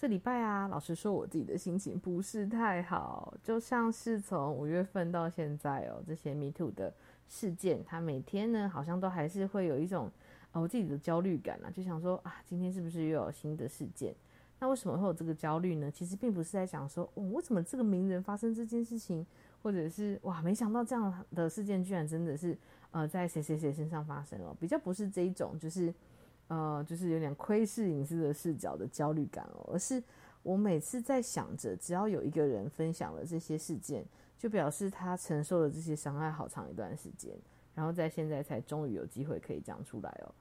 这礼拜啊，老实说，我自己的心情不是太好，就像是从五月份到现在哦，这些 Me Too 的事件，它每天呢，好像都还是会有一种啊，我自己的焦虑感啊，就想说啊，今天是不是又有新的事件？那为什么会有这个焦虑呢？其实并不是在讲说，哦，为什么这个名人发生这件事情，或者是哇，没想到这样的事件居然真的是呃，在谁谁谁身上发生哦，比较不是这一种，就是。呃，就是有点窥视隐私的视角的焦虑感哦，而是我每次在想着，只要有一个人分享了这些事件，就表示他承受了这些伤害好长一段时间，然后在现在才终于有机会可以讲出来哦。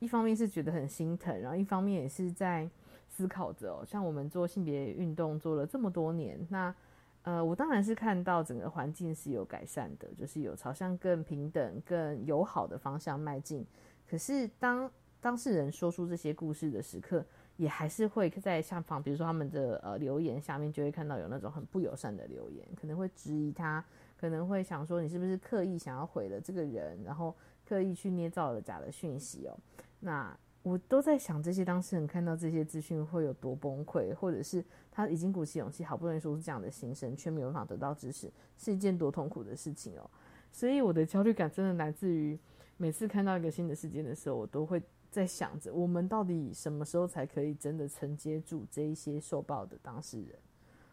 一方面是觉得很心疼，然后一方面也是在思考着哦，像我们做性别运动做了这么多年，那呃，我当然是看到整个环境是有改善的，就是有朝向更平等、更友好的方向迈进。可是当当事人说出这些故事的时刻，也还是会在下方，比如说他们的呃留言下面，就会看到有那种很不友善的留言，可能会质疑他，可能会想说你是不是刻意想要毁了这个人，然后刻意去捏造了假的讯息哦。那我都在想，这些当事人看到这些资讯会有多崩溃，或者是他已经鼓起勇气，好不容易说出这样的心声，却没有办法得到支持，是一件多痛苦的事情哦。所以我的焦虑感真的来自于每次看到一个新的事件的时候，我都会。在想着，我们到底什么时候才可以真的承接住这一些受报的当事人？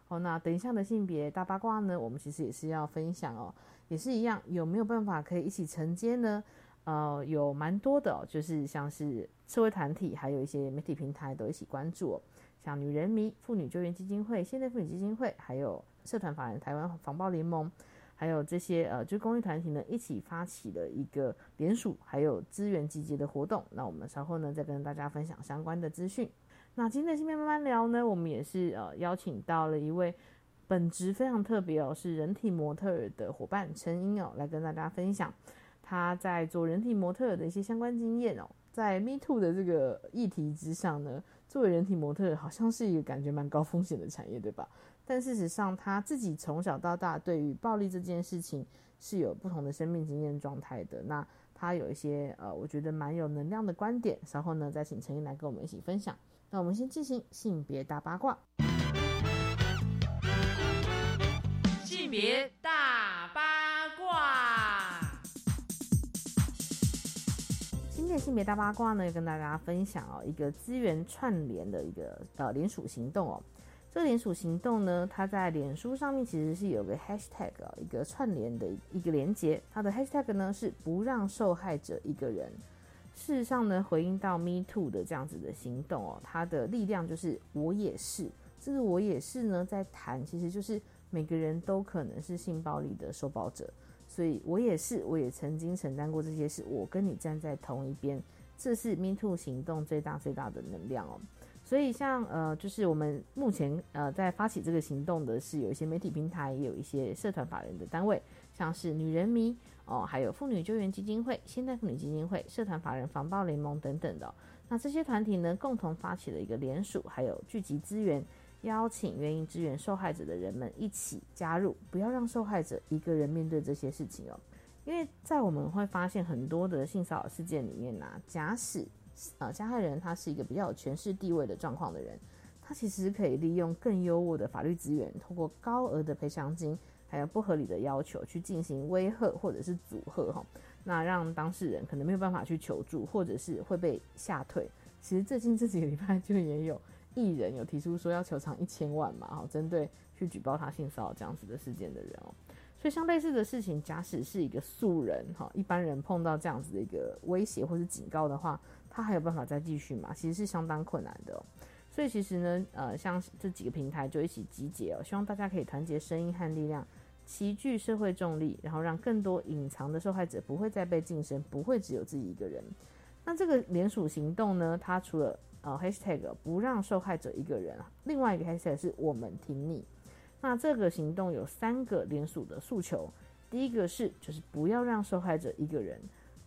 好，那等一下的性别大八卦呢？我们其实也是要分享哦，也是一样，有没有办法可以一起承接呢？呃，有蛮多的，就是像是社会团体，还有一些媒体平台都一起关注，像女人迷、妇女救援基金会、现代妇女基金会，还有社团法人台湾防暴联盟。还有这些呃，就公益团体呢，一起发起了一个联署，还有资源集结的活动。那我们稍后呢，再跟大家分享相关的资讯。那今天的新面慢慢聊呢，我们也是呃邀请到了一位本职非常特别哦，是人体模特儿的伙伴陈英哦，来跟大家分享他在做人体模特儿的一些相关经验哦。在 Me Too 的这个议题之上呢，作为人体模特，好像是一个感觉蛮高风险的产业，对吧？但事实上，他自己从小到大对于暴力这件事情是有不同的生命经验状态的。那他有一些呃，我觉得蛮有能量的观点。稍后呢，再请陈英来跟我们一起分享。那我们先进行性别大八卦。性别大八卦。今天的性别大八卦呢，要跟大家分享哦，一个资源串联的一个呃联署行动哦。这个联署行动呢，它在脸书上面其实是有个 hashtag 一个串联的一个连接，它的 hashtag 呢是不让受害者一个人。事实上呢，回应到 Me Too 的这样子的行动哦，它的力量就是我也是，这个我也是呢，在谈其实就是每个人都可能是性暴力的受暴者，所以我也是，我也曾经承担过这些事，我跟你站在同一边，这是 Me Too 行动最大最大的能量哦。所以，像呃，就是我们目前呃在发起这个行动的是有一些媒体平台，也有一些社团法人的单位，像是女人迷哦，还有妇女救援基金会、现代妇女基金会、社团法人防暴联盟等等的。那这些团体呢，共同发起了一个联署，还有聚集资源，邀请愿意支援受害者的人们一起加入，不要让受害者一个人面对这些事情哦。因为在我们会发现很多的性骚扰事件里面呢，假使呃，加害人他是一个比较有权势地位的状况的人，他其实可以利用更优渥的法律资源，通过高额的赔偿金，还有不合理的要求去进行威吓或者是阻吓哈，那让当事人可能没有办法去求助，或者是会被吓退。其实最近这几个礼拜就也有艺人有提出说要求偿一千万嘛，哈，针对去举报他性骚扰这样子的事件的人哦。所以像类似的事情，假使是一个素人哈，一般人碰到这样子的一个威胁或是警告的话，他还有办法再继续吗？其实是相当困难的。所以其实呢，呃，像这几个平台就一起集结哦，希望大家可以团结声音和力量，齐聚社会重力，然后让更多隐藏的受害者不会再被晋升，不会只有自己一个人。那这个联署行动呢，它除了呃 hashtag 不让受害者一个人，另外一个 hashtag 是我们挺你。那这个行动有三个联署的诉求，第一个是就是不要让受害者一个人，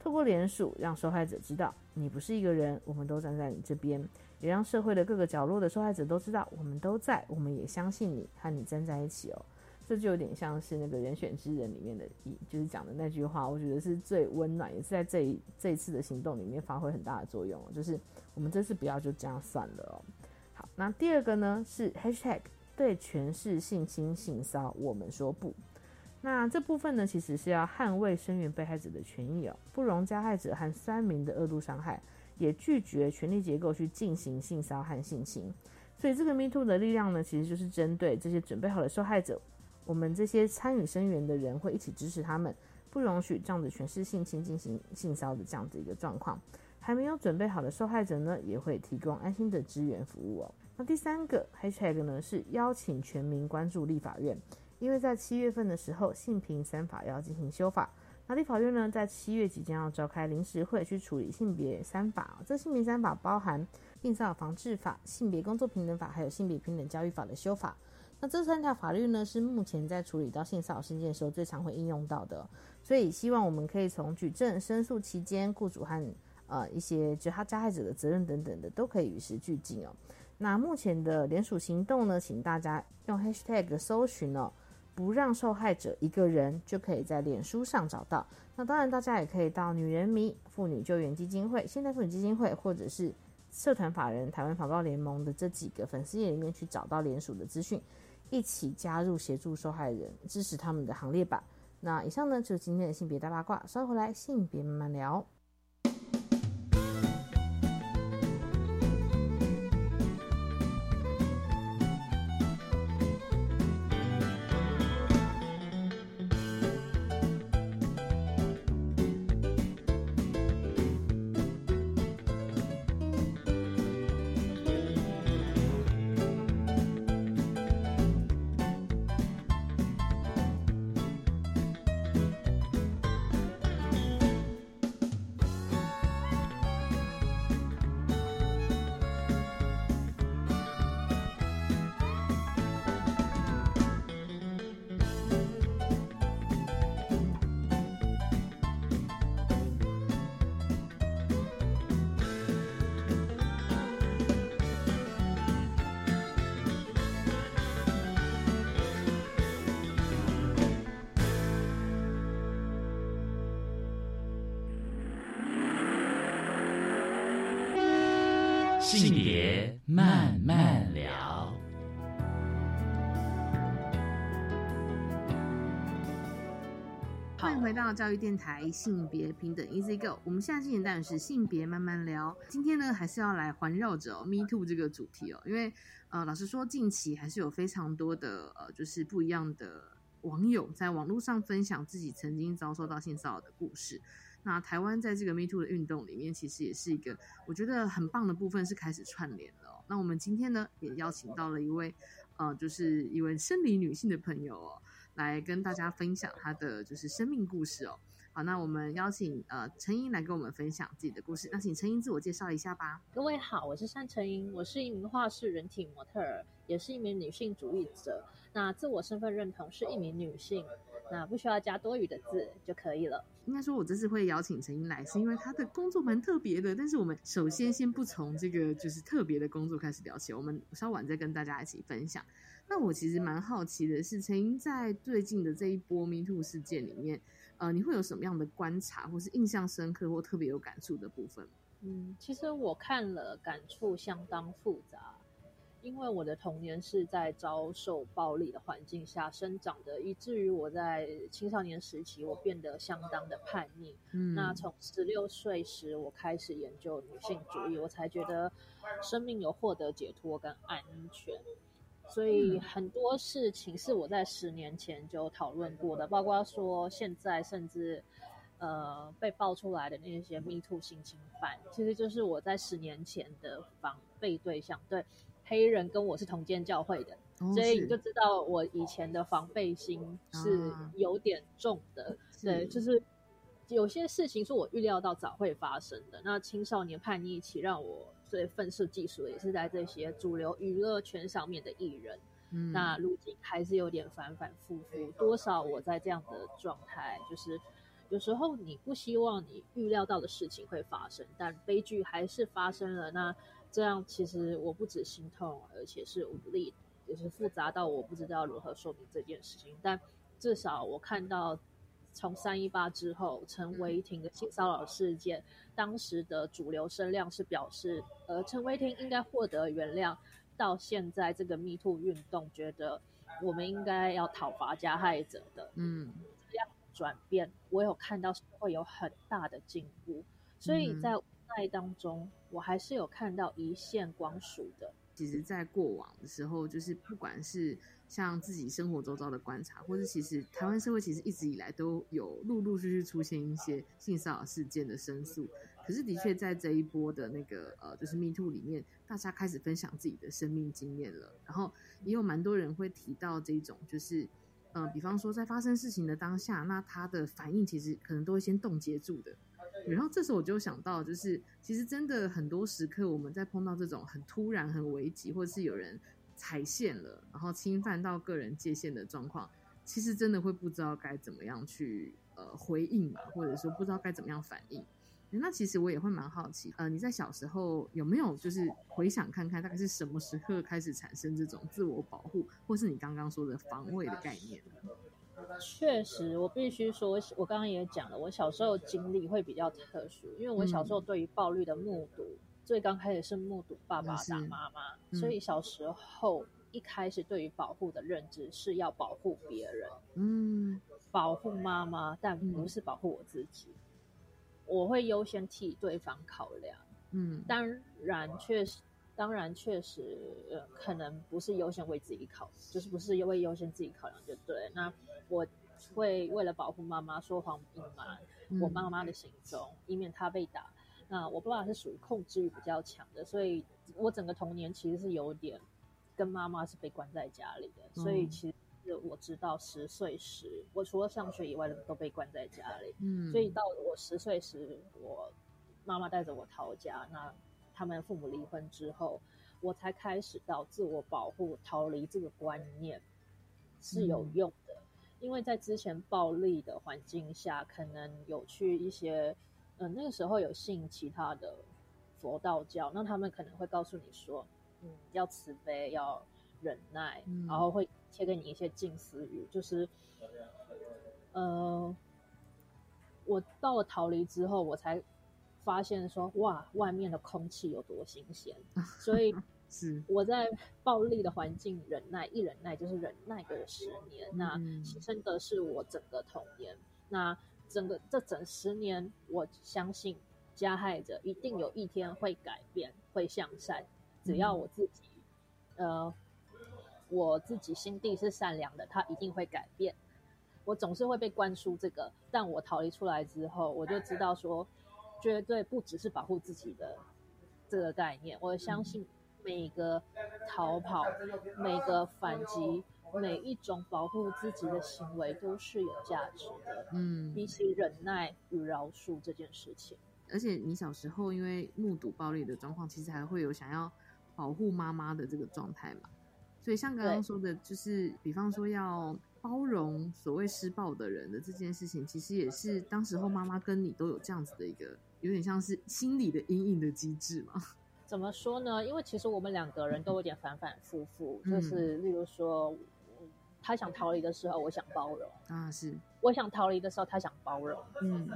透过联署让受害者知道你不是一个人，我们都站在你这边，也让社会的各个角落的受害者都知道我们都在，我们也相信你和你站在一起哦。这就有点像是那个人选之人里面的，一就是讲的那句话，我觉得是最温暖，也是在这一这一次的行动里面发挥很大的作用。就是我们这次不要就这样算了哦。好，那第二个呢是 hashtag 对全市性侵性骚我们说不。那这部分呢其实是要捍卫声援被害者的权益哦，不容加害者和三名的恶度伤害，也拒绝权力结构去进行性骚扰和性侵。所以这个 Me Too 的力量呢，其实就是针对这些准备好的受害者。我们这些参与声援的人会一起支持他们，不容许这样子全是性侵进行性骚的这样子一个状况。还没有准备好的受害者呢，也会提供安心的支援服务哦。那第三个 hashtag 呢是邀请全民关注立法院，因为在七月份的时候，性平三法要进行修法。那立法院呢在七月即将要召开临时会去处理性别三法。这性平三法包含性骚扰防治法、性别工作平等法，还有性别平等教育法的修法。那这三条法律呢，是目前在处理到性骚扰事件的时候最常会应用到的，所以希望我们可以从举证、申诉期间，雇主和呃一些就他加害者的责任等等的，都可以与时俱进哦。那目前的联署行动呢，请大家用 hashtag 搜寻哦，不让受害者一个人，就可以在脸书上找到。那当然，大家也可以到女人迷妇女救援基金会、现代妇女基金会，或者是社团法人台湾防告联盟的这几个粉丝页里面去找到联署的资讯。一起加入协助受害人、支持他们的行列吧。那以上呢就是今天的性别大八卦，稍回来性别慢慢聊。教育电台性别平等 Easy Go。我们现在进行的是性别慢慢聊。今天呢，还是要来环绕着 Me Too 这个主题哦，因为呃，老实说，近期还是有非常多的呃，就是不一样的网友在网络上分享自己曾经遭受到性骚扰的故事。那台湾在这个 Me Too 的运动里面，其实也是一个我觉得很棒的部分，是开始串联了。那我们今天呢，也邀请到了一位，呃，就是一位生理女性的朋友哦，来跟大家分享她的就是生命故事哦。好，那我们邀请呃陈英来跟我们分享自己的故事。那请陈英自我介绍一下吧。各位好，我是单陈英，我是一名画室人体模特儿，也是一名女性主义者。那自我身份认同是一名女性。那不需要加多余的字就可以了。应该说，我这次会邀请陈英来，是因为她的工作蛮特别的。但是我们首先先不从这个就是特别的工作开始聊起，我们稍晚再跟大家一起分享。那我其实蛮好奇的是，陈英在最近的这一波 Me Too 事件里面，呃，你会有什么样的观察，或是印象深刻或特别有感触的部分？嗯，其实我看了，感触相当复杂。因为我的童年是在遭受暴力的环境下生长的，以至于我在青少年时期我变得相当的叛逆。嗯，那从十六岁时我开始研究女性主义，我才觉得生命有获得解脱跟安全。所以很多事情是我在十年前就讨论过的，包括说现在甚至呃被爆出来的那些 Me Too 性侵犯，其实就是我在十年前的防备对象。对。黑人跟我是同间教会的，所以你就知道我以前的防备心是有点重的。对，就是有些事情是我预料到早会发生的。那青少年叛逆期让我最愤世嫉俗，也是在这些主流娱乐圈上面的艺人。嗯那路径还是有点反反复复。多少我在这样的状态，就是有时候你不希望你预料到的事情会发生，但悲剧还是发生了。那这样其实我不止心痛，而且是无力，也是复杂到我不知道如何说明这件事情。但至少我看到。从三一八之后，陈伟霆的性骚扰事件，当时的主流声量是表示，呃，陈伟霆应该获得原谅。到现在这个 Me Too 运动，觉得我们应该要讨伐加害者的，嗯这样转变，我有看到会有很大的进步，所以在无奈当中，我还是有看到一线光束的。其实，在过往的时候，就是不管是像自己生活周遭的观察，或者其实台湾社会其实一直以来都有陆陆续续出现一些性骚扰事件的申诉。可是，的确在这一波的那个呃，就是 Me Too 里面，大家开始分享自己的生命经验了，然后也有蛮多人会提到这种，就是呃，比方说在发生事情的当下，那他的反应其实可能都会先冻结住的。然后这时候我就想到，就是其实真的很多时刻，我们在碰到这种很突然、很危急，或者是有人踩线了，然后侵犯到个人界限的状况，其实真的会不知道该怎么样去呃回应嘛，或者说不知道该怎么样反应。那其实我也会蛮好奇，呃，你在小时候有没有就是回想看看，大概是什么时刻开始产生这种自我保护，或是你刚刚说的防卫的概念呢？确实，我必须说，我刚刚也讲了，我小时候经历会比较特殊，因为我小时候对于暴力的目睹，最刚开始是目睹爸爸打妈妈，嗯所以小时候一开始对于保护的认知是要保护别人，嗯保护妈妈，但不是保护我自己。我会优先替对方考量，嗯当然确实，当然确实，呃，可能不是优先为自己考，就是不是为优先自己考量就对。那我会为了保护妈妈说谎隐瞒嗯我妈妈的行踪，以免她被打。那我爸爸是属于控制欲比较强的，所以我整个童年其实是有点跟妈妈是被关在家里的，所以嗯其实我知道十岁时，我除了上学以外的都被关在家里。嗯，所以到我十岁时，我妈妈带着我逃家。那他们父母离婚之后，我才开始到自我保护、逃离这个观念是有用的。因为在之前暴力的环境下，可能有去一些，嗯、那个时候有信其他的佛道教，那他们可能会告诉你说，嗯，要慈悲，要忍耐，嗯然后会贴给你一些近思语，就是，呃，我到了逃离之后，我才发现说，哇，外面的空气有多新鲜，所以 是。我在暴力的环境忍耐，一忍耐就是忍耐个十年，那嗯。牺牲的是我整个童年。那整个这整十年，我相信加害者一定有一天会改变，会向善。只要我自己，呃，我自己心地是善良的，他一定会改变。我总是会被灌输这个，但我逃离出来之后，我就知道说，绝对不只是保护自己的这个概念。我相信每个逃跑、每个反击、每一种保护自己的行为都是有价值的，嗯比起忍耐与饶恕这件事情。而且你小时候因为目睹暴力的状况，其实还会有想要保护妈妈的这个状态嘛。所以像刚刚说的，就是比方说要包容所谓施暴的人的这件事情，其实也是当时候妈妈跟你都有这样子的一个有点像是心理的阴影的机制嘛。怎么说呢？因为其实我们两个人都有点反反复复，嗯就是例如说，嗯他想逃离的时候，我想包容；啊，是，我想逃离的时候，他想包容。嗯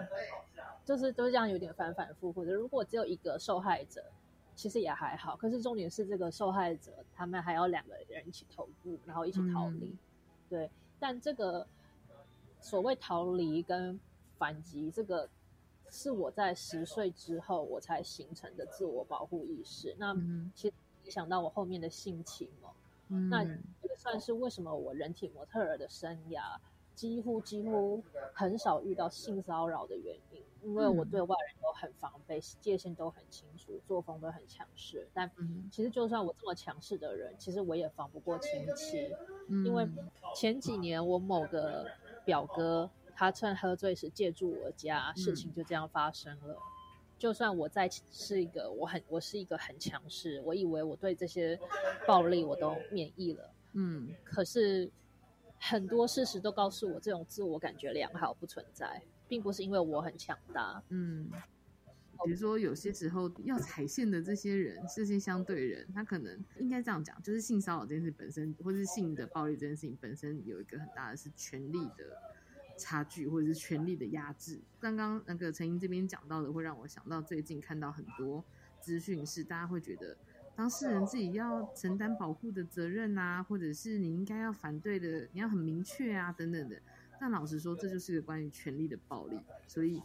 就是都是这样，有点反反复复的。如果只有一个受害者，其实也还好。可是重点是这个受害者，他们还要两个人一起投入，然后一起逃离。嗯对，但这个所谓逃离跟反击，这个是我在十岁之后我才形成的自我保护意识。那嗯其实影响到我后面的性启蒙。嗯，那也算是为什么我人体模特儿的生涯几乎几乎很少遇到性骚扰的原因，因为我嗯。对外人都很防备，界限都很清楚，作风都很强势。但嗯。其实就算我这么强势的人，其实我也防不过亲戚，嗯因为前几年我某个表哥他趁喝醉时借住我家，事情就这样发生了。就算我在是一个我很我是一个很强势，我以为我对这些暴力我都免疫了，嗯可是很多事实都告诉我，这种自我感觉良好不存在，并不是因为我很强大。嗯。比如说，有些时候要踩线的这些人，这些相对人，他可能应该这样讲，就是性骚扰这件事本身，或是性的暴力这件事情本身，有一个很大的是权力的差距，或者是权力的压制。刚刚那个陈英这边讲到的，会让我想到最近看到很多资讯，是大家会觉得当事人自己要承担保护的责任啊，或者是你应该要反对的，你要很明确啊，等等的。但老实说，这就是个关于权力的暴力，所以。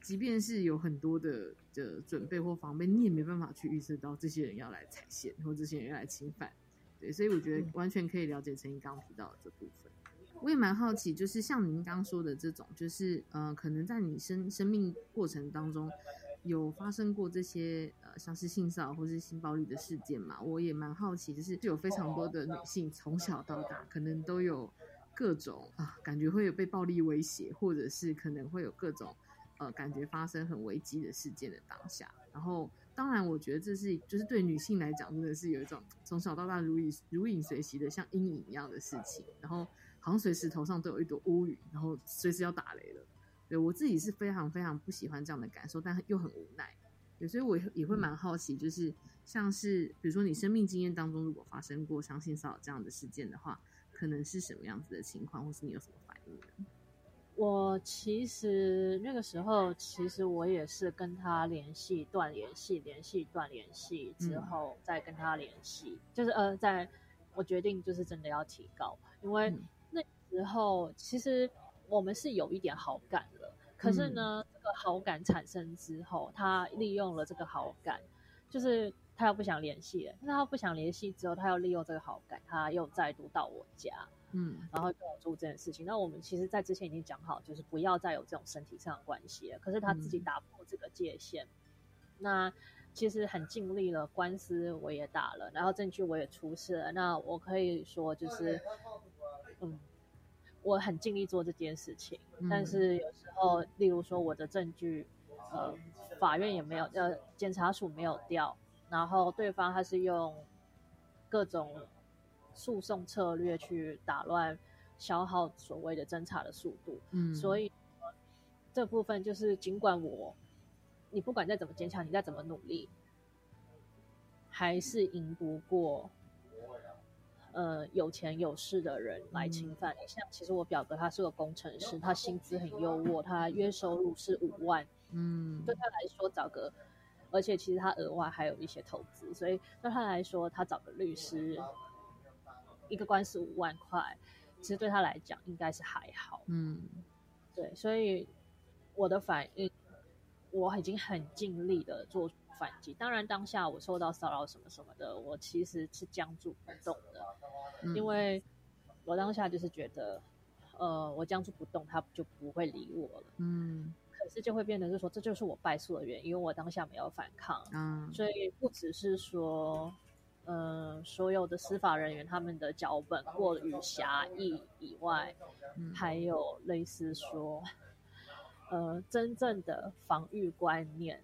即便是有很多的的准备或防备，你也没办法去预测到这些人要来踩线，或这些人要来侵犯。对，所以我觉得完全可以了解陈毅刚刚提到的这部分。我也蛮好奇，就是像您刚刚说的这种，就是呃，可能在你生生命过程当中有发生过这些呃，像是性骚扰或是性暴力的事件嘛？我也蛮好奇，就是就有非常多的女性从小到大可能都有各种啊，感觉会有被暴力威胁，或者是可能会有各种。呃，感觉发生很危机的事件的当下，然后当然，我觉得这是就是对女性来讲，真的是有一种从小到大如影如影随形的像阴影一样的事情，然后好像随时头上都有一朵乌云，然后随时要打雷了。对我自己是非常非常不喜欢这样的感受，但又很无奈。对，所以我也会蛮好奇，就是像是比如说你生命经验当中，如果发生过相信骚扰这样的事件的话，可能是什么样子的情况，或是你有什么反应呢？我其实那个时候，其实我也是跟他联系，断联系，联系断联系之后再跟他联系，就是呃，在我决定就是真的要提高，因为那时候其实我们是有一点好感了，可是呢，这个好感产生之后，他利用了这个好感，就是他又不想联系了，那他不想联系之后，他又利用这个好感，他又再度到我家。嗯，然后跟我做这件事情。那我们其实，在之前已经讲好，就是不要再有这种身体上的关系了。可是他自己打破这个界限，那其实很尽力了，官司我也打了，然后证据我也出示了。那我可以说，就是嗯，我很尽力做这件事情。但是有时候，例如说我的证据，呃，法院也没有，呃，检察署没有调，然后对方他是用各种。诉讼策略去打乱、消耗所谓的侦查的速度，嗯，所以这部分就是，尽管我，你不管再怎么坚强，你再怎么努力，还是赢不过，呃，有钱有势的人来侵犯你。像其实我表哥他是个工程师，他薪资很优渥，他月收入是五万，嗯，对他来说找个，而且其实他额外还有一些投资，所以对他来说，他找个律师。一个官司五万块，其实对他来讲应该是还好。嗯，对，所以我的反应，我已经很尽力的做反击。当然，当下我受到骚扰什么什么的，我其实是僵住不动的，因为我当下就是觉得，呃，我僵住不动，他就不会理我了。嗯，可是就会变成是说，这就是我败诉的原因，因为我当下没有反抗。嗯，所以不只是说。嗯，所有的司法人员他们的脚本过于狭义以外，还有类似说，呃，真正的防御观念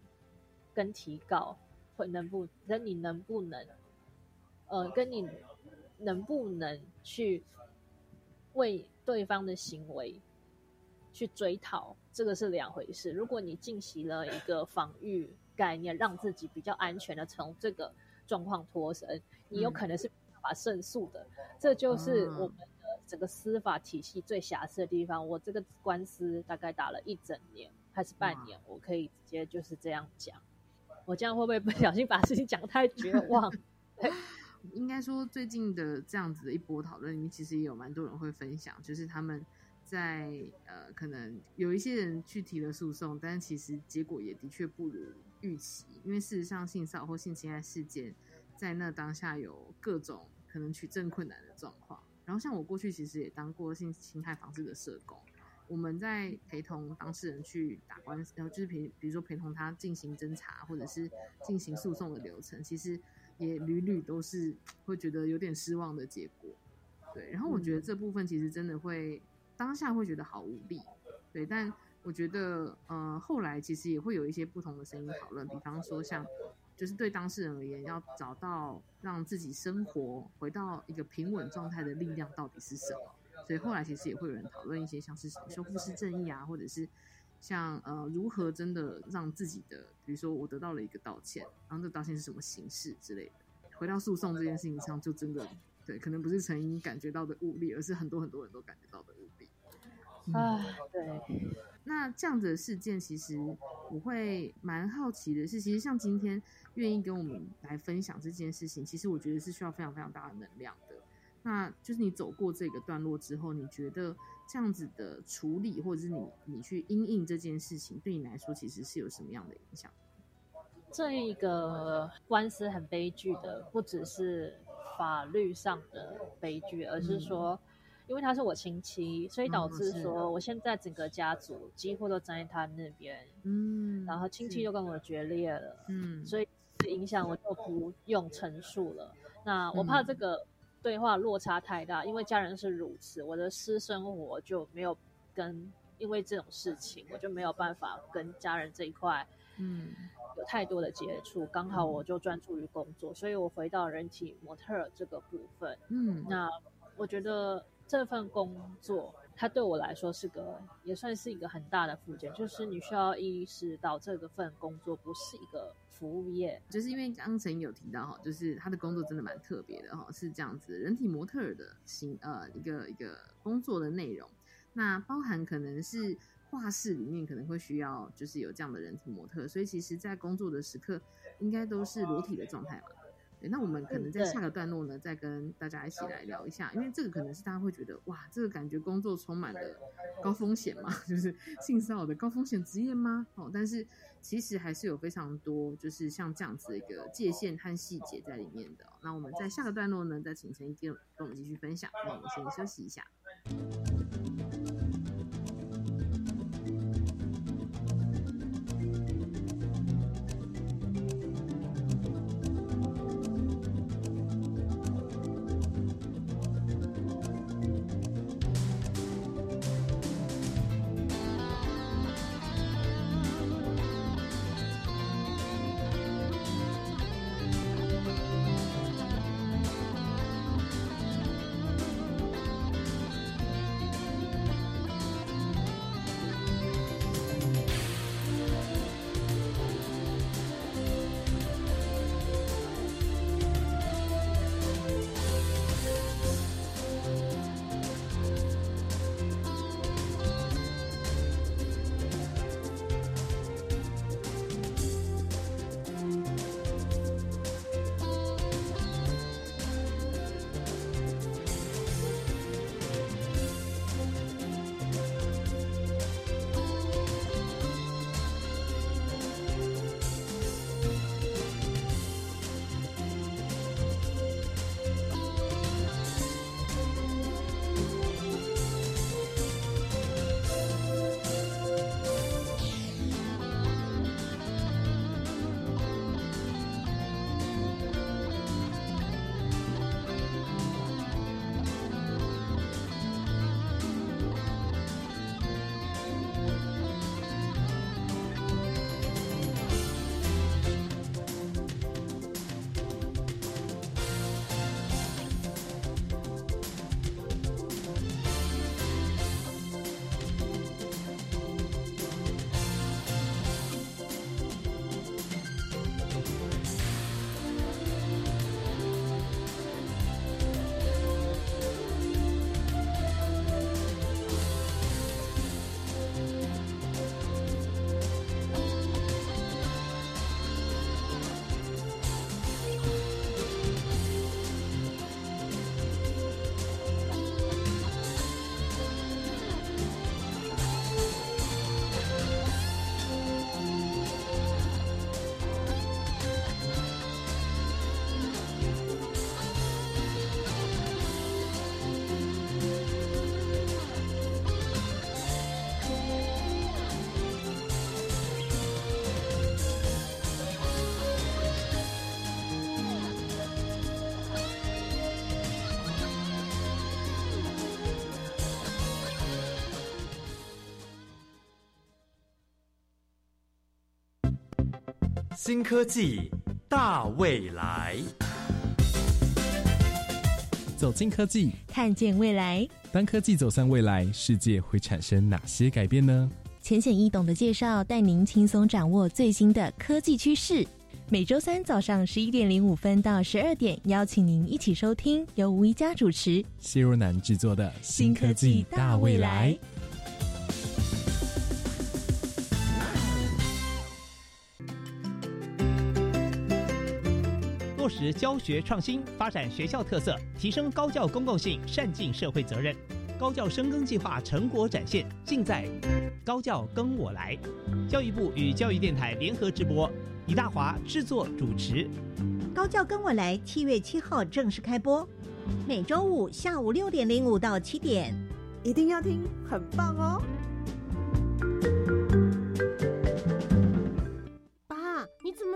跟提高，会能不跟你能不能，呃，跟你能不能去为对方的行为去追讨，这个是两回事。如果你进行了一个防御概念，让自己比较安全的从这个。状况脱身，你有可能是法胜诉的。这就是我们的整个司法体系最瑕疵的地方。我这个官司大概打了一整年还是半年，我可以直接就是这样讲。我这样会不会不小心把事情讲太绝望？应该说，最近的这样子的一波讨论里面，其实也有蛮多人会分享，就是他们在呃，可能有一些人去提了诉讼，但是其实结果也的确不如。预期，因为事实上性骚扰或性侵害事件，在那当下有各种可能取证困难的状况。然后，像我过去其实也当过性侵害防治的社工，我们在陪同当事人去打官司，然后就是陪，比如说陪同他进行侦查或者是进行诉讼的流程，其实也屡屡都是会觉得有点失望的结果。对，然后我觉得这部分其实真的会当下会觉得好无力。对，但我觉得呃后来其实也会有一些不同的声音讨论，比方说像就是对当事人而言，要找到让自己生活回到一个平稳状态的力量到底是什么。所以后来其实也会有人讨论一些像是什么修复式正义啊，或者是像呃如何真的让自己的，比如说我得到了一个道歉，然后这道歉是什么形式之类的。回到诉讼这件事情上，就真的对，可能不是陈英感觉到的无力，而是很多很多人都感觉到的无力。啊，对。那这样的事件，其实我会蛮好奇的是，其实像今天愿意跟我们来分享这件事情，其实我觉得是需要非常非常大的能量的。那就是你走过这个段落之后，你觉得这样子的处理，或者是你你去因应这件事情，对你来说其实是有什么样的影响？这一个官司很悲剧的，不只是法律上的悲剧，而是说，因为他是我亲戚，所以导致说我现在整个家族几乎都站在他那边，嗯，然后亲戚又跟我决裂了，嗯，所以影响我就不用陈述了。那我怕这个。对话落差太大，因为家人是如此，我的私生活就没有跟，因为这种事情，我就没有办法跟家人这一块，嗯，有太多的接触。刚好我就专注于工作，所以我回到人体模特这个部分，嗯，那我觉得这份工作。它对我来说是个，也算是一个很大的附件，就是你需要意识到这个份工作不是一个服务业，就是因为刚才有提到哈，就是他的工作真的蛮特别的哈，是这样子，人体模特的形呃一个一个工作的内容，那包含可能是画室里面可能会需要就是有这样的人体模特，所以其实在工作的时刻应该都是裸体的状态嘛。对，那我们可能在下个段落呢，再跟大家一起来聊一下，因为这个可能是大家会觉得，哇，这个感觉工作充满了高风险嘛，就是性骚扰的高风险职业吗？哦，但是其实还是有非常多，就是像这样子的一个界限和细节在里面的。那我们在下个段落呢，再请陈一跟跟我们继续分享。那我们先休息一下。新科技大未来，走进科技，看见未来。当科技走向未来，世界会产生哪些改变呢？浅显易懂的介绍，带您轻松掌握最新的科技趋势。每周三早上十一点零五分到十二点，邀请您一起收听由吴一佳主持、谢若楠制作的《新科技大未来》。落实教学创新，发展学校特色，提升高教公共性，善尽社会责任。高教深耕计划成果展现，尽在高教跟我来。教育部与教育电台联合直播。李大华制作主持，《高教跟我来》七月七号正式开播，每周五下午六点零五到七点，一定要听，很棒哦！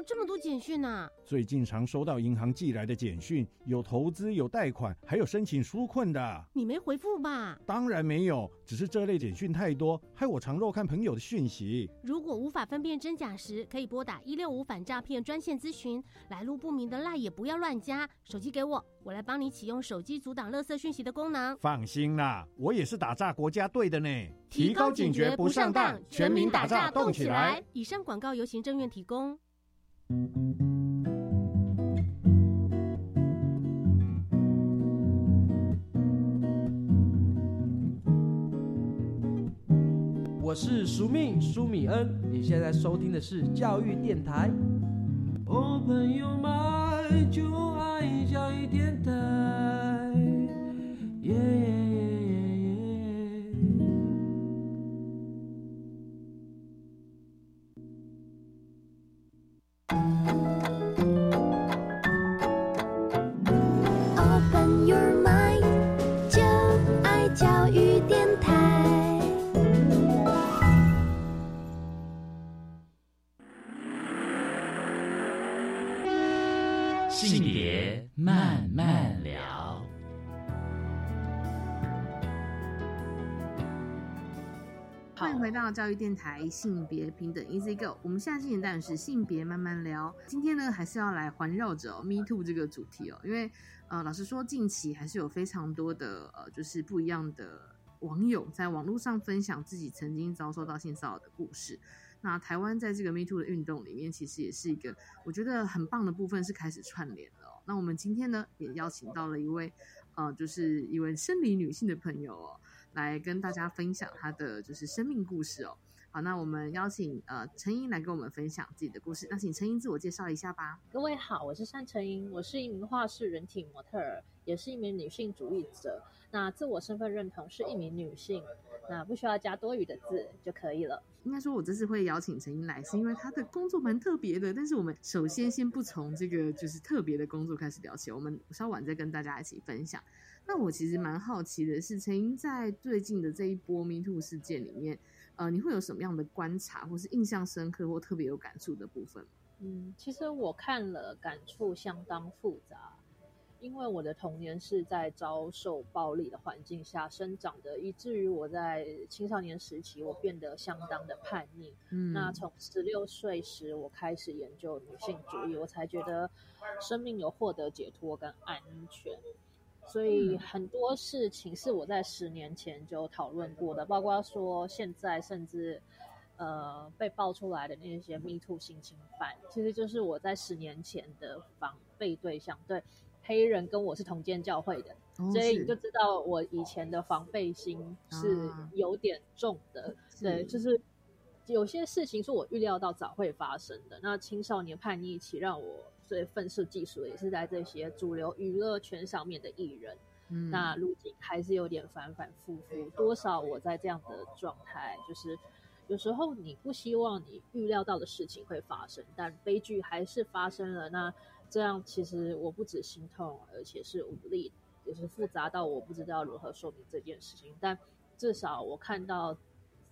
么这么多简讯呢？最近常收到银行寄来的简讯，有投资、有贷款，还有申请纾困的。你没回复吧？当然没有，只是这类简讯太多，害我常漏看朋友的讯息。如果无法分辨真假时，可以拨打一六五反诈骗专线咨询。来路不明的赖也不要乱加。手机给我，我来帮你启用手机阻挡垃圾讯息的功能。放心啦，我也是打诈国家队的呢。提高警觉，不上当，全民打诈动起来。以上广告由行政院提供。我是苏命苏米恩，你现在收听的是教育电台。Open your mind，就爱教育电台。到教育电台性别平等 Easy Go，我们现在进行的是性别慢慢聊。今天呢，还是要来环绕着 Me Too 这个主题哦，因为呃，老实说，近期还是有非常多的呃，就是不一样的网友在网络上分享自己曾经遭受到性骚扰的故事。那台湾在这个 Me Too 的运动里面，其实也是一个我觉得很棒的部分，是开始串联了。那我们今天呢，也邀请到了一位呃，就是一位生理女性的朋友哦。来跟大家分享他的就是生命故事哦。好，那我们邀请呃陈英来跟我们分享自己的故事。那请陈英自我介绍一下吧。各位好，我是单陈英，我是一名画室人体模特儿，也是一名女性主义者。那自我身份认同是一名女性，那不需要加多余的字就可以了。应该说，我这次会邀请陈英来，是因为她的工作蛮特别的。但是我们首先先不从这个就是特别的工作开始聊起，我们稍晚再跟大家一起分享。那我其实蛮好奇的是，陈英在最近的这一波 Me Too 事件里面，呃，你会有什么样的观察，或是印象深刻或特别有感触的部分？嗯，其实我看了，感触相当复杂，因为我的童年是在遭受暴力的环境下生长的，以至于我在青少年时期我变得相当的叛逆。嗯，那从十六岁时我开始研究女性主义，我才觉得生命有获得解脱跟安全。所以很多事情是我在十年前就讨论过的，包括说现在甚至，呃，被爆出来的那些 Me Too 性侵犯，其实就是我在十年前的防备对象。对，黑人跟我是同间教会的，所以你就知道我以前的防备心是有点重的。对，就是有些事情是我预料到早会发生的。那青少年叛逆期让我。最愤世嫉俗的也是在这些主流娱乐圈上面的艺人，嗯，那路径还是有点反反复复。多少我在这样的状态，就是有时候你不希望你预料到的事情会发生，但悲剧还是发生了。那这样其实我不止心痛，而且是无力，也是复杂到我不知道如何说明这件事情。但至少我看到。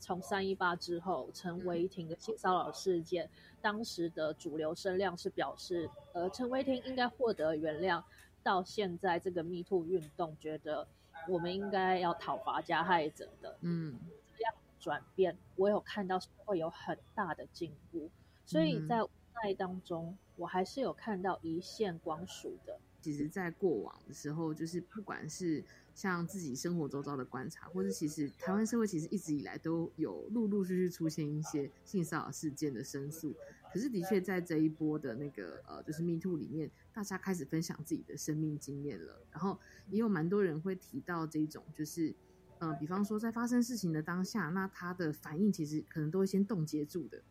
从三一八之后，陈伟霆的性骚扰事件，当时的主流声量是表示，呃，陈伟霆应该获得原谅。到现在这个 Me Too 运动，觉得我们应该要讨伐加害者的，嗯，这样转变，我有看到会有很大的进步。所以在奈当中，我还是有看到一线光束的。其实，在过往的时候，就是不管是像自己生活周遭的观察，或者其实台湾社会其实一直以来都有陆陆续续出现一些性骚扰事件的申诉。可是，的确在这一波的那个呃，就是 Me Too 里面，大家开始分享自己的生命经验了，然后也有蛮多人会提到这种，就是呃，比方说在发生事情的当下，那他的反应其实可能都会先冻结住的。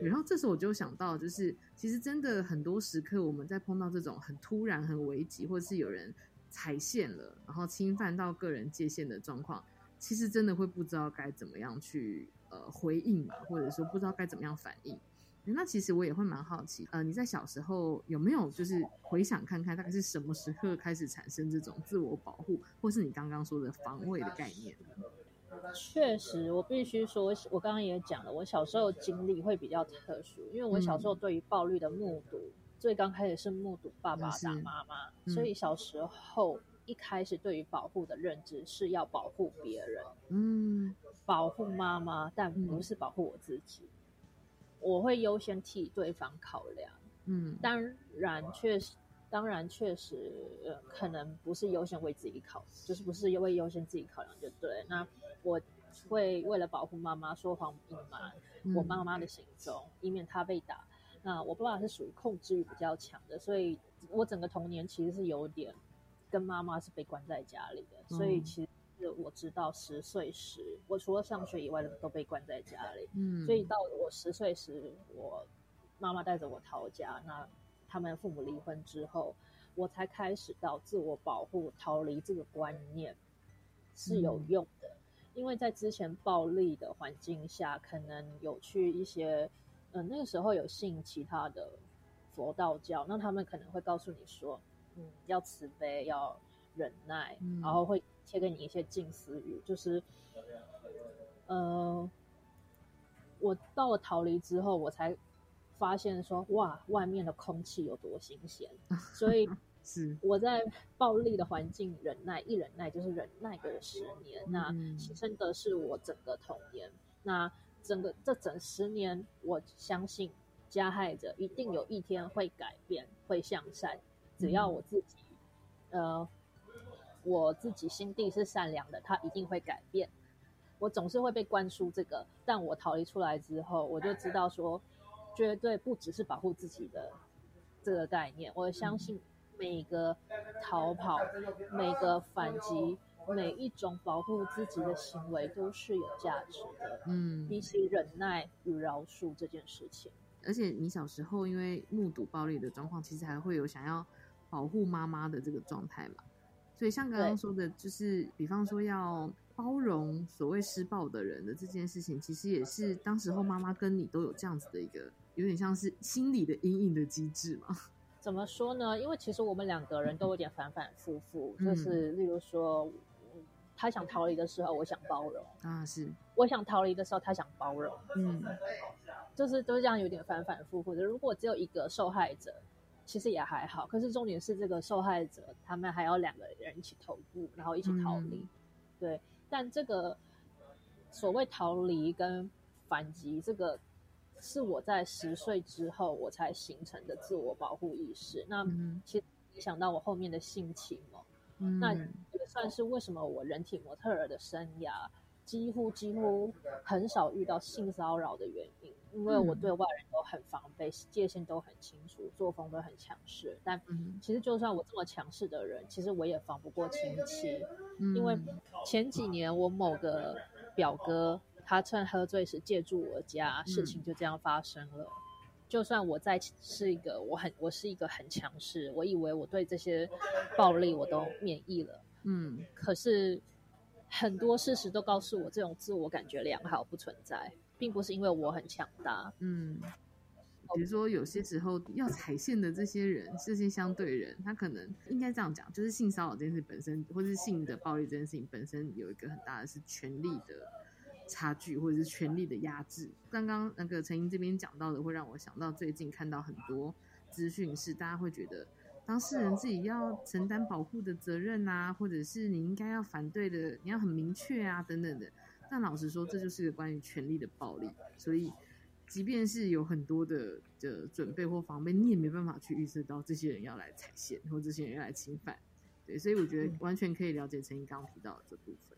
然后这时候我就想到，就是其实真的很多时刻，我们在碰到这种很突然、很危急，或者是有人踩线了，然后侵犯到个人界限的状况，其实真的会不知道该怎么样去呃回应嘛，或者说不知道该怎么样反应。那其实我也会蛮好奇，呃，你在小时候有没有就是回想看看，大概是什么时刻开始产生这种自我保护，或是你刚刚说的防卫的概念呢？确实，我必须说，我刚刚也讲了，我小时候经历会比较特殊，因为我小时候对于暴力的目睹，最刚开始是目睹爸爸打妈妈，所以小时候一开始对于保护的认知是要保护别人，嗯，保护妈妈，但不是保护我自己，我会优先替对方考量，嗯，当然确实。当然，确实，呃，可能不是优先为自己考，就是不是为优先自己考量就对。那我会为了保护妈妈说谎隐瞒我妈妈的行踪，以免她被打。那我爸爸是属于控制欲比较强的，所以我整个童年其实是有点跟妈妈是被关在家里的。所以其实我知道十岁时，我除了上学以外都被关在家里。嗯，所以到我十岁时，我妈妈带着我逃家。那他们父母离婚之后，我才开始到自我保护、逃离这个观念是有用的。因为在之前暴力的环境下，可能有去一些，嗯，那个时候有信其他的佛道教，那他们可能会告诉你说，嗯，要慈悲，要忍耐，然后会贴给你一些近思语，就是，呃，我到了逃离之后，我才。发现说哇，外面的空气有多新鲜，所以 是我在暴力的环境忍耐，一忍耐就是忍耐个十年，那牺牲的是我整个童年。那整个这整十年，我相信加害者一定有一天会改变，会向善。只要我自己，呃，我自己心地是善良的，他一定会改变。我总是会被灌输这个，但我逃离出来之后，我就知道说。绝对不只是保护自己的这个概念，我相信每个逃跑、每个反击、每一种保护自己的行为都是有价值的。嗯，比起忍耐与饶恕这件事情，而且你小时候因为目睹暴力的状况，其实还会有想要保护妈妈的这个状态嘛。所以像刚刚说的，就是比方说要包容所谓施暴的人的这件事情，其实也是当时候妈妈跟你都有这样子的一个。有点像是心理的阴影的机制嘛？怎么说呢？因为其实我们两个人都有点反反复复，就是例如说，他想逃离的时候，我想包容啊；是我想逃离的时候，他想包容，嗯，就是都是这样，有点反反复复的。如果只有一个受害者，其实也还好。可是重点是，这个受害者他们还要两个人一起投步，然后一起逃离。对，但这个所谓逃离跟反击，这个。是我在十岁之后我才形成的自我保护意识。那其实影响到我后面的性情哦。那也算是为什么我人体模特儿的生涯几乎几乎很少遇到性骚扰的原因，因为我对外人都很防备，界限都很清楚，作风都很强势。但其实就算我这么强势的人，其实我也防不过亲戚，因为前几年我某个表哥。他趁喝醉时借住我家，事情就这样发生了。就算我在是一个我很我是一个很强势，我以为我对这些暴力我都免疫了，嗯，可是很多事实都告诉我，这种自我感觉良好不存在，并不是因为我很强大，嗯。比如说有些时候要踩线的这些人，这些相对人，他可能应该这样讲，就是性骚扰这件事本身，或是性的暴力这件事情本身，有一个很大的是权力的。差距或者是权力的压制。刚刚那个陈英这边讲到的，会让我想到最近看到很多资讯，是大家会觉得当事人自己要承担保护的责任啊，或者是你应该要反对的，你要很明确啊，等等的。但老实说，这就是关于权力的暴力。所以即便是有很多的的准备或防备，你也没办法去预测到这些人要来踩线，或这些人要来侵犯。对，所以我觉得完全可以了解陈毅刚刚提到的这部分。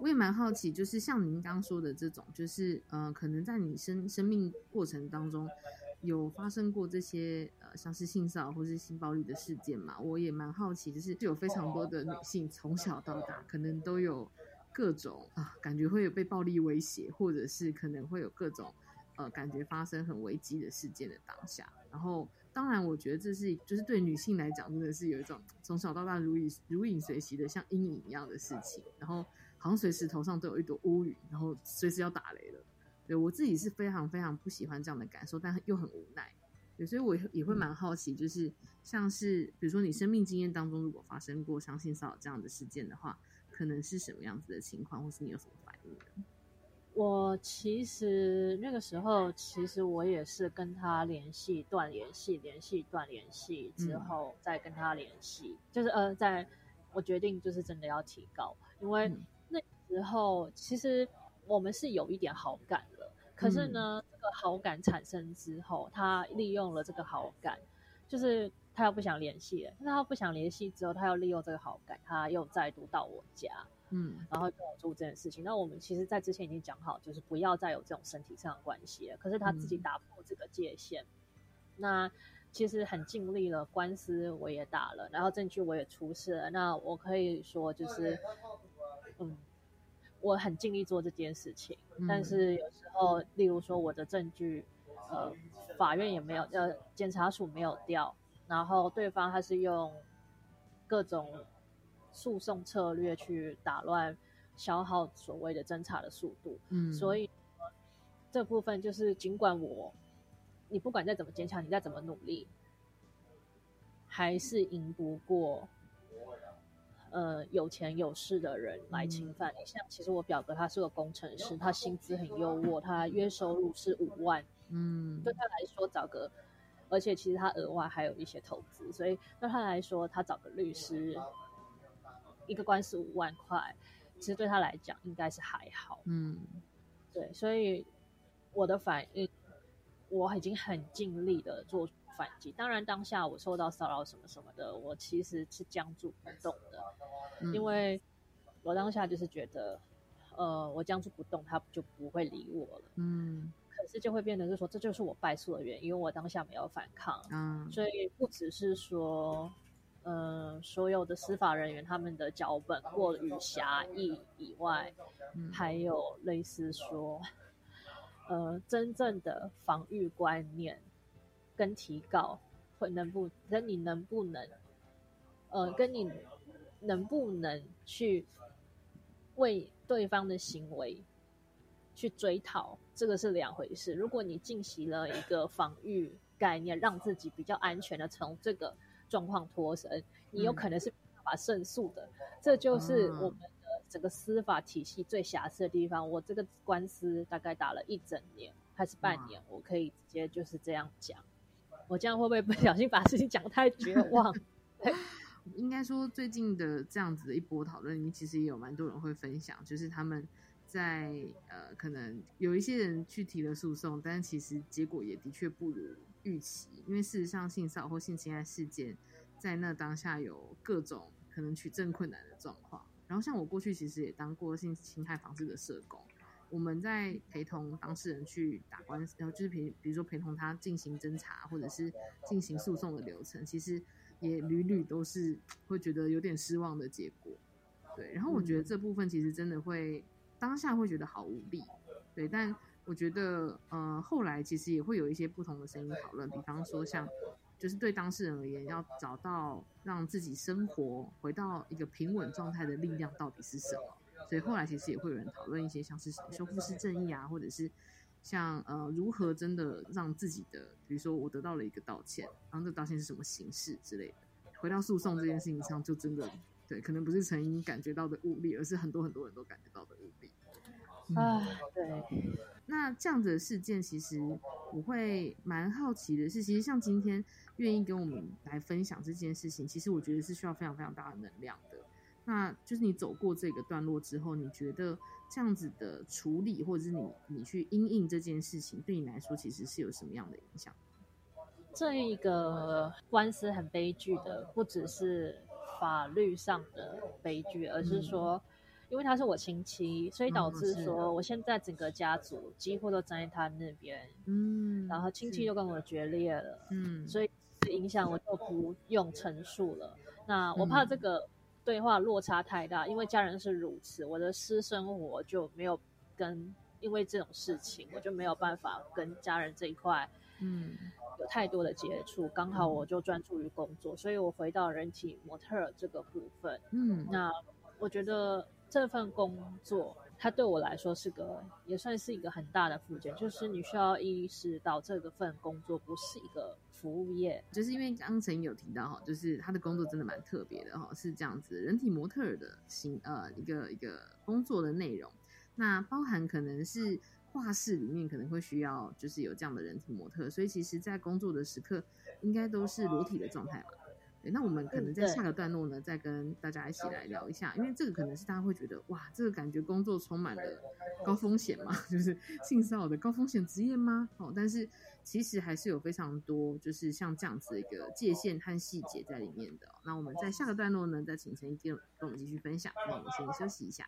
我也蛮好奇，就是像您刚说的这种，就是呃，可能在你生生命过程当中有发生过这些呃，像是性骚扰或是性暴力的事件嘛？我也蛮好奇，就是有非常多的女性从小到大可能都有各种啊，感觉会有被暴力威胁，或者是可能会有各种呃，感觉发生很危机的事件的当下。然后，当然，我觉得这是就是对女性来讲，真的是有一种从小到大如影如影随形的像阴影一样的事情。然后。好像随时头上都有一朵乌云，然后随时要打雷了。对我自己是非常非常不喜欢这样的感受，但又很无奈。对，所以我也会蛮好奇，就是像是比如说你生命经验当中，如果发生过相信骚扰这样的事件的话，可能是什么样子的情况，或是你有什么反应呢？我其实那个时候，其实我也是跟他联系，断联系，联系断联系之后再跟他联系，就是呃，在我决定就是真的要提高，因为。之后，其实我们是有一点好感了。可是呢，这个好感产生之后，他利用了这个好感，就是他又不想联系了。那他不想联系之后，他又利用这个好感，他又再度到我家，嗯，然后跟我做这件事情。那我们其实，在之前已经讲好，就是不要再有这种身体上的关系了。可是他自己打破这个界限，那其实很尽力了，官司我也打了，然后证据我也出示了。那我可以说，就是，嗯。我很尽力做这件事情，但是有时候，例如说我的证据，呃，法院也没有，呃，检察署没有调，然后对方他是用各种诉讼策略去打乱、消耗所谓的侦查的速度。嗯，所以这部分就是，尽管我，你不管再怎么坚强，你再怎么努力，还是赢不过。呃，有钱有势的人来侵犯。你，像其实我表哥他是个工程师，他薪资很优渥，他月收入是五万，嗯，对他来说找个，而且其实他额外还有一些投资，所以对他来说，他找个律师，一个官司五万块，其实对他来讲应该是还好，嗯，对，所以我的反应，我已经很尽力的做。反击，当然当下我受到骚扰什么什么的，我其实是僵住不动的，因为我当下就是觉得，呃，我僵住不动，他就不会理我了。嗯，可是就会变得是说，这就是我败诉的原因，因为我当下没有反抗。嗯，所以不只是说，嗯，所有的司法人员他们的脚本过于狭义以外，还有类似说，呃，真正的防御观念。跟提告会能不跟你能不能，呃，跟你能不能去为对方的行为去追讨，这个是两回事。如果你进行了一个防御概念，让自己比较安全的从这个状况脱身，你有可能是无法胜诉的。这就是我们的整个司法体系最瑕疵的地方。我这个官司大概打了一整年还是半年，我可以直接就是这样讲。我这样会不会不小心把事情讲太绝望？应该说，最近的这样子的一波讨论里面，其实也有蛮多人会分享，就是他们在呃，可能有一些人去提了诉讼，但是其实结果也的确不如预期，因为事实上性骚扰或性侵害事件在那当下有各种可能取证困难的状况。然后，像我过去其实也当过性侵害防治的社工。我们在陪同当事人去打官司，然后就是陪，比如说陪同他进行侦查或者是进行诉讼的流程，其实也屡屡都是会觉得有点失望的结果。对，然后我觉得这部分其实真的会当下会觉得好无力。对，但我觉得呃后来其实也会有一些不同的声音讨论，比方说像就是对当事人而言，要找到让自己生活回到一个平稳状态的力量到底是什么。所以后来其实也会有人讨论一些像是什么修复式正义啊，或者是像呃如何真的让自己的，比如说我得到了一个道歉，然后这道歉是什么形式之类的。回到诉讼这件事情上，就真的对，可能不是陈英感觉到的无力，而是很多很多人都感觉到的无力。啊，对。那这样的事件，其实我会蛮好奇的是，其实像今天愿意跟我们来分享这件事情，其实我觉得是需要非常非常大的能量的。那就是你走过这个段落之后，你觉得这样子的处理，或者是你你去因应这件事情，对你来说其实是有什么样的影响？这一个官司很悲剧的，不只是法律上的悲剧，而是说，因为他是我亲戚，所以导致说我现在整个家族几乎都站在他那边，嗯，然后亲戚又跟我决裂了，嗯，所以影响我就不用陈述了。那我怕这个对话落差太大，因为家人是如此，我的私生活就没有跟，因为这种事情我就没有办法跟家人这一块，嗯。有太多的接触，刚好我就专注于工作，所以我回到人体模特这个部分。嗯，那我觉得这份工作，它对我来说是个，也算是一个很大的附件，就是你需要意识到这个份工作不是一个服务业，就是因为刚刚陈有提到哈，就是他的工作真的蛮特别的哈，是这样子，人体模特的形呃一个一个工作的内容，那包含可能是。画室里面可能会需要，就是有这样的人体模特，所以其实，在工作的时刻，应该都是裸体的状态嘛。对，那我们可能在下个段落呢，再跟大家一起来聊一下，因为这个可能是大家会觉得，哇，这个感觉工作充满了高风险嘛，就是性骚扰的高风险职业吗？哦，但是其实还是有非常多，就是像这样子的一个界限和细节在里面的。那我们在下个段落呢，再请陈一跟跟我们继续分享。那我们先休息一下。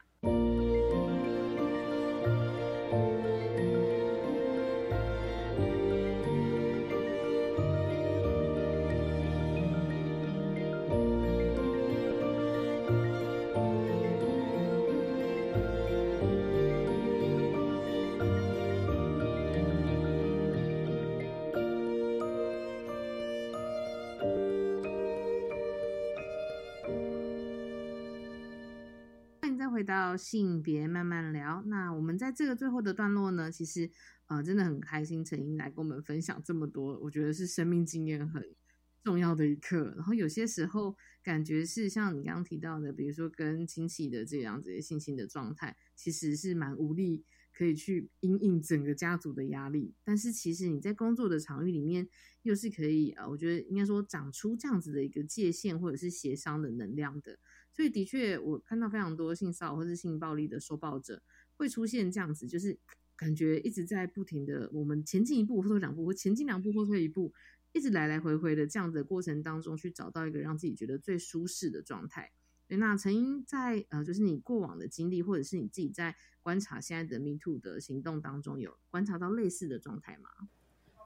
到性别慢慢聊，那我们在这个最后的段落呢，其实呃真的很开心，陈英来跟我们分享这么多，我觉得是生命经验很重要的一课。然后有些时候感觉是像你刚刚提到的，比如说跟亲戚的这样子的性情的状态，其实是蛮无力可以去应应整个家族的压力。但是其实你在工作的场域里面，又是可以呃，我觉得应该说长出这样子的一个界限或者是协商的能量的。所以的确，我看到非常多性骚扰或是性暴力的受暴者会出现这样子，就是感觉一直在不停的，我们前进一步，后退两步，或前进两步，后退一步，一直来来回回的这样的过程当中，去找到一个让自己觉得最舒适的状态。那陈英在呃，就是你过往的经历，或者是你自己在观察现在的 Me Too 的行动当中，有观察到类似的状态吗？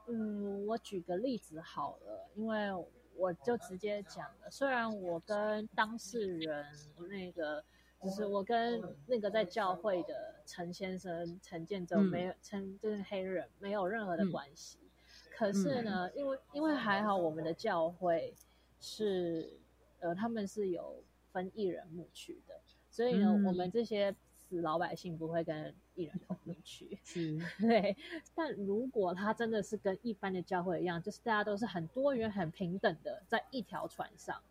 嗯，我举个例子好了，因为。我就直接讲了，虽然我跟当事人那个，就是我跟那个在教会的陈先生陈建州没有陈就是黑人没有任何的关系，可是呢，因为因为还好我们的教会是呃他们是有分艺人牧区的，所以呢我们这些。死老百姓不会跟艺人同路去，是 对。但如果他真的是跟一般的教会一样，就是大家都是很多元、很平等的，在一条船上，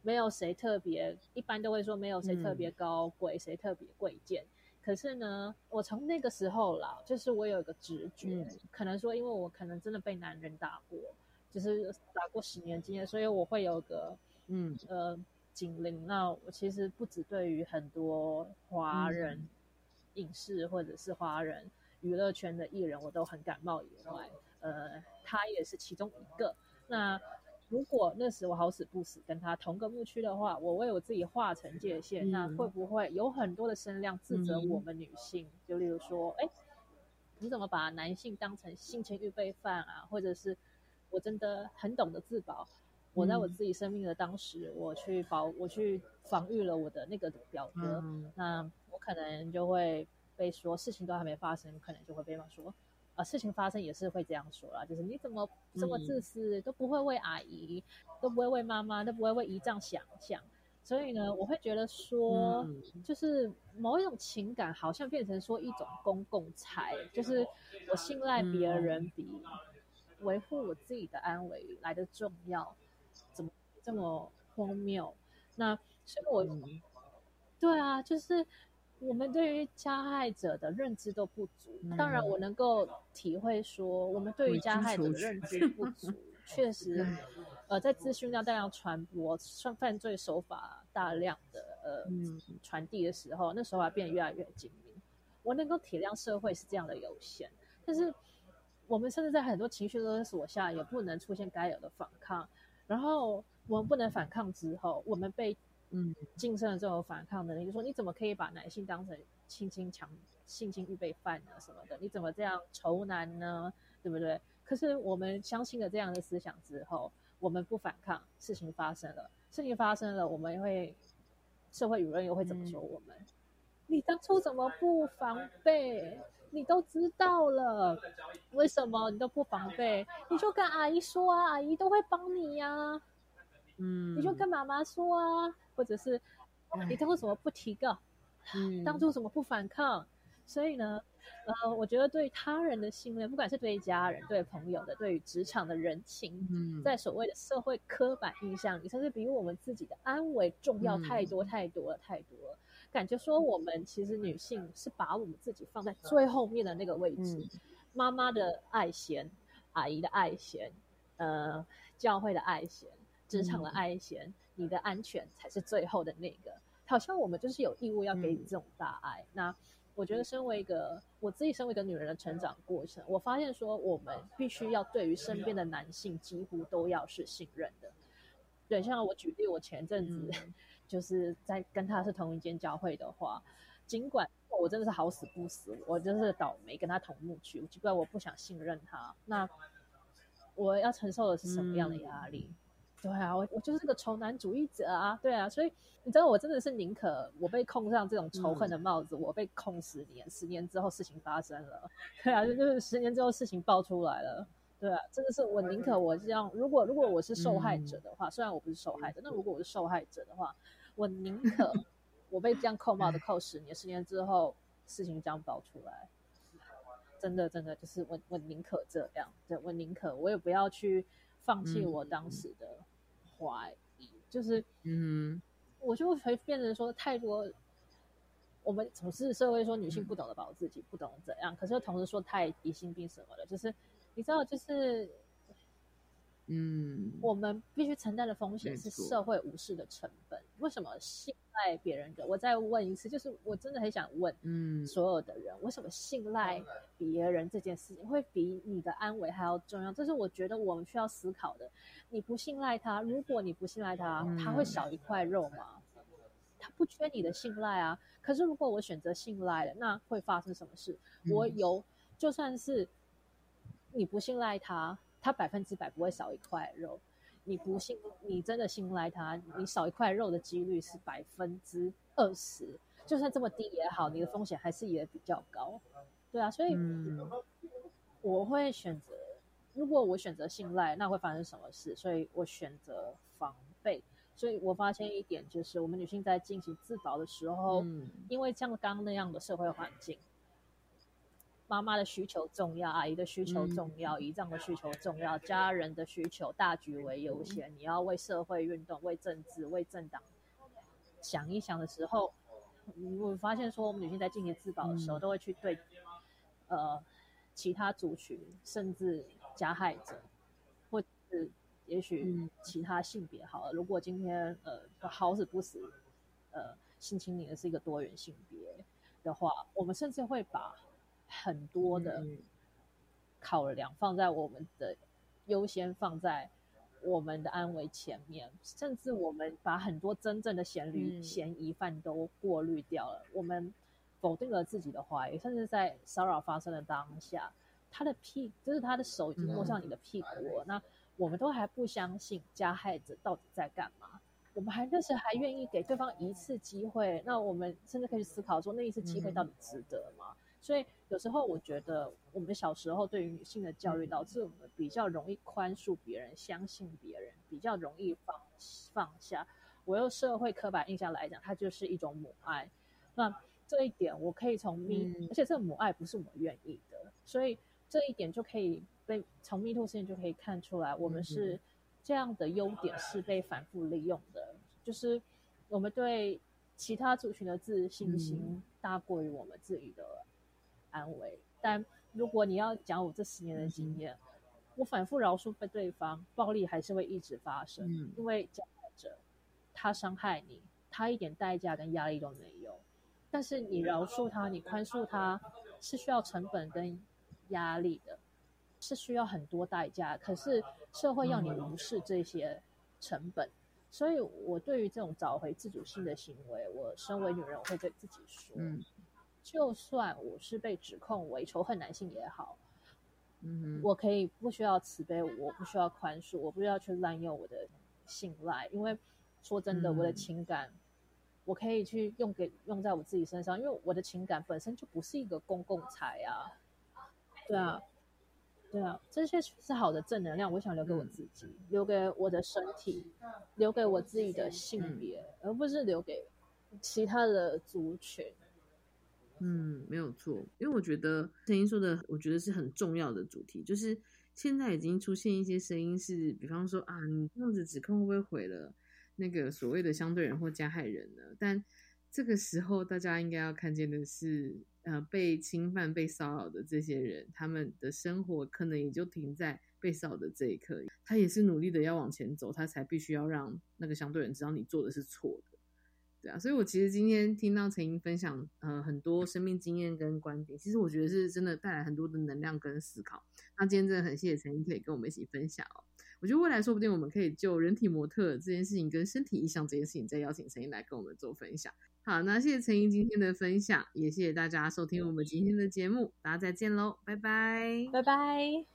没有谁特别，一般都会说没有谁特别高贵，谁特别贵贱。可是呢，我从那个时候啦，就是我有一个直觉，可能说因为我可能真的被男人打过，就是打过十年经验，所以我会有个嗯呃。警铃。那我其实不止对于很多华人影视或者是华人娱乐圈的艺人，我都很感冒以外，呃，他也是其中一个。那如果那时我好死不死跟他同个牧区的话，我为我自己划成界限，那会不会有很多的声量自责我们女性？就例如说，哎，你怎么把男性当成性情预备犯啊？或者是我真的很懂得自保？我在我自己生命的当时，我去保，我去防御了我的那个表哥，那我可能就会被说事情都还没发生，可能就会被骂说，啊，事情发生也是会这样说啦，就是你怎么这么自私，都不会为阿姨，都不会为妈妈，都不会为姨丈想想，所以呢，我会觉得说，就是某一种情感好像变成说一种公共财，就是我信赖别人比维护我自己的安危来的重要。怎么这么荒谬？那所以，我对啊，就是我们对于加害者的认知都不足。当然，我能够体会说，我们对于加害者的认知不足，确实，呃，在资讯量大量传播、犯犯罪手法大量的呃传递的时候，那时候还变得越来越精明。我能够体谅社会是这样的有限，但是我们甚至在很多情绪勒索下，也不能出现该有的反抗。然后我们不能反抗之后，我们被嗯晋升了这种反抗能力，就说你怎么可以把男性当成性侵强性侵预备犯呢什么的？你怎么这样仇男呢？对不对？可是我们相信了这样的思想之后，我们不反抗，事情发生了，事情发生了，我们会社会舆论又会怎么说我们？你当初怎么不防备？你都知道了，为什么你都不防备？你就跟阿姨说啊，阿姨都会帮你呀。嗯，你就跟妈妈说啊，或者是你当初怎么不提告？嗯，当初怎么不反抗？所以呢，呃，我觉得对他人的信任，不管是对家人、对朋友的，对于职场的人情，嗯，在所谓的社会刻板印象里，甚至比我们自己的安危重要太多太多了，太多了。感觉说我们其实女性是把我们自己放在最后面的那个位置，妈妈的爱贤，阿姨的爱贤，呃，教会的爱贤，职场的爱贤，你的安全才是最后的那个。好像我们就是有义务要给予这种大爱。那我觉得，身为一个我自己，身为一个女人的成长过程，我发现说我们必须要对于身边的男性几乎都要是信任的。对，像我举例，我前阵子。就是在跟他是同一间教会的话，尽管我真的是好死不死，我就是倒霉跟他同墓去，尽管我不想信任他，那我要承受的是什么样的压力？对啊，我我就是个仇男主义者啊，对啊，所以你知道我真的是宁可我被控上这种仇恨的帽子，我被控十年，十年之后事情发生了，对啊，就是十年之后事情爆出来了。对啊，真的是我宁可我这样。如果如果我是受害者的话，虽然我不是受害者，那如果我是受害者的话，我宁可 我被这样扣帽子扣十年，十年之后事情这样爆出来，真的真的就是我我宁可这样，对我宁可我也不要去放弃我当时的怀疑，就是嗯，我就会变成说太多，我们总是社会说女性不懂得保护自己，不懂怎样，可是同时说太疑心病什么的，就是。你知道，就是，嗯，我们必须承担的风险是社会无视的成本。为什么信赖别人的？我再问一次，就是我真的很想问，嗯，所有的人，为什么信赖别人这件事情会比你的安危还要重要？这是我觉得我们需要思考的。你不信赖他，如果你不信赖他，他会少一块肉吗？他不缺你的信赖啊。可是如果我选择信赖了，那会发生什么事？我有，就算是。你不信赖他，他百分之百不会少一块肉。你不信，你真的信赖他，你少一块肉的几率是百分之二十，就算这么低也好，你的风险还是也比较高。对啊，所以我会选择，如果我选择信赖，那会发生什么事？所以我选择防备。所以我发现一点就是，我们女性在进行自保的时候，因为像刚刚那样的社会环境。妈妈的需求重要，阿姨的需求重要，姨丈的需求重要，家人的需求大局为优先。你要为社会运动、为政治、为政党想一想的时候，我发现说，我们女性在进行自保的时候，都会去对呃其他族群，甚至加害者，或是也许其他性别好了。如果今天呃好死不死呃性侵你的是一个多元性别的话，我们甚至会把很多的考量放在我们的优先放在我们的安危前面，甚至我们把很多真正的嫌疑嫌疑犯都过滤掉了。我们否定了自己的怀疑，甚至在骚扰发生的当下，他的屁就是他的手已经摸上你的屁股了，那我们都还不相信加害者到底在干嘛？我们还那时还愿意给对方一次机会？那我们甚至可以思考说，那一次机会到底值得吗？所以有时候我觉得，我们小时候对于女性的教育，导致我们比较容易宽恕别人、相信别人，比较容易放放下。我用社会刻板印象来讲，它就是一种母爱。那这一点，我可以从咪，而且这个母爱不是我们愿意的，所以这一点就可以被从 Me Too 事件就可以看出来，我们是这样的优点是被反复利用的，就是我们对其他族群的自信心大过于我们自己的。安慰，但如果你要讲我这十年的经验，我反复饶恕被对方，暴力还是会一直发生，因为加害者他伤害你，他一点代价跟压力都没有。但是你饶恕他，你宽恕他，是需要成本跟压力的，是需要很多代价。可是社会要你无视这些成本，所以我对于这种找回自主性的行为，我身为女人，我会对自己说，就算我是被指控为仇恨男性也好，嗯我可以不需要慈悲，我不需要宽恕，我不需要去滥用我的信赖，因为说真的，我的情感。我可以去用给用在我自己身上，因为我的情感本身就不是一个公共财啊，对啊，对啊，这些是好的正能量，我想留给我自己，留给我的身体，留给我自己的性别，而不是留给其他的族群。嗯，没有错，因为我觉得陈英说的，我觉得是很重要的主题，就是现在已经出现一些声音是，比方说啊，你这样子指控会不会毁了？那个所谓的相对人或加害人呢？但这个时候，大家应该要看见的是，呃，被侵犯、被骚扰的这些人，他们的生活可能也就停在被骚扰的这一刻。他也是努力的要往前走，他才必须要让那个相对人知道你做的是错的。对啊，所以我其实今天听到陈英分享，呃，很多生命经验跟观点，其实我觉得是真的带来很多的能量跟思考。那今天真的很谢谢陈英可以跟我们一起分享哦。我觉得未来说不定我们可以就人体模特这件事情跟身体意向这件事情，再邀请陈英来跟我们做分享。好，那谢谢陈英今天的分享，也谢谢大家收听我们今天的节目，大家再见喽，拜拜，拜拜。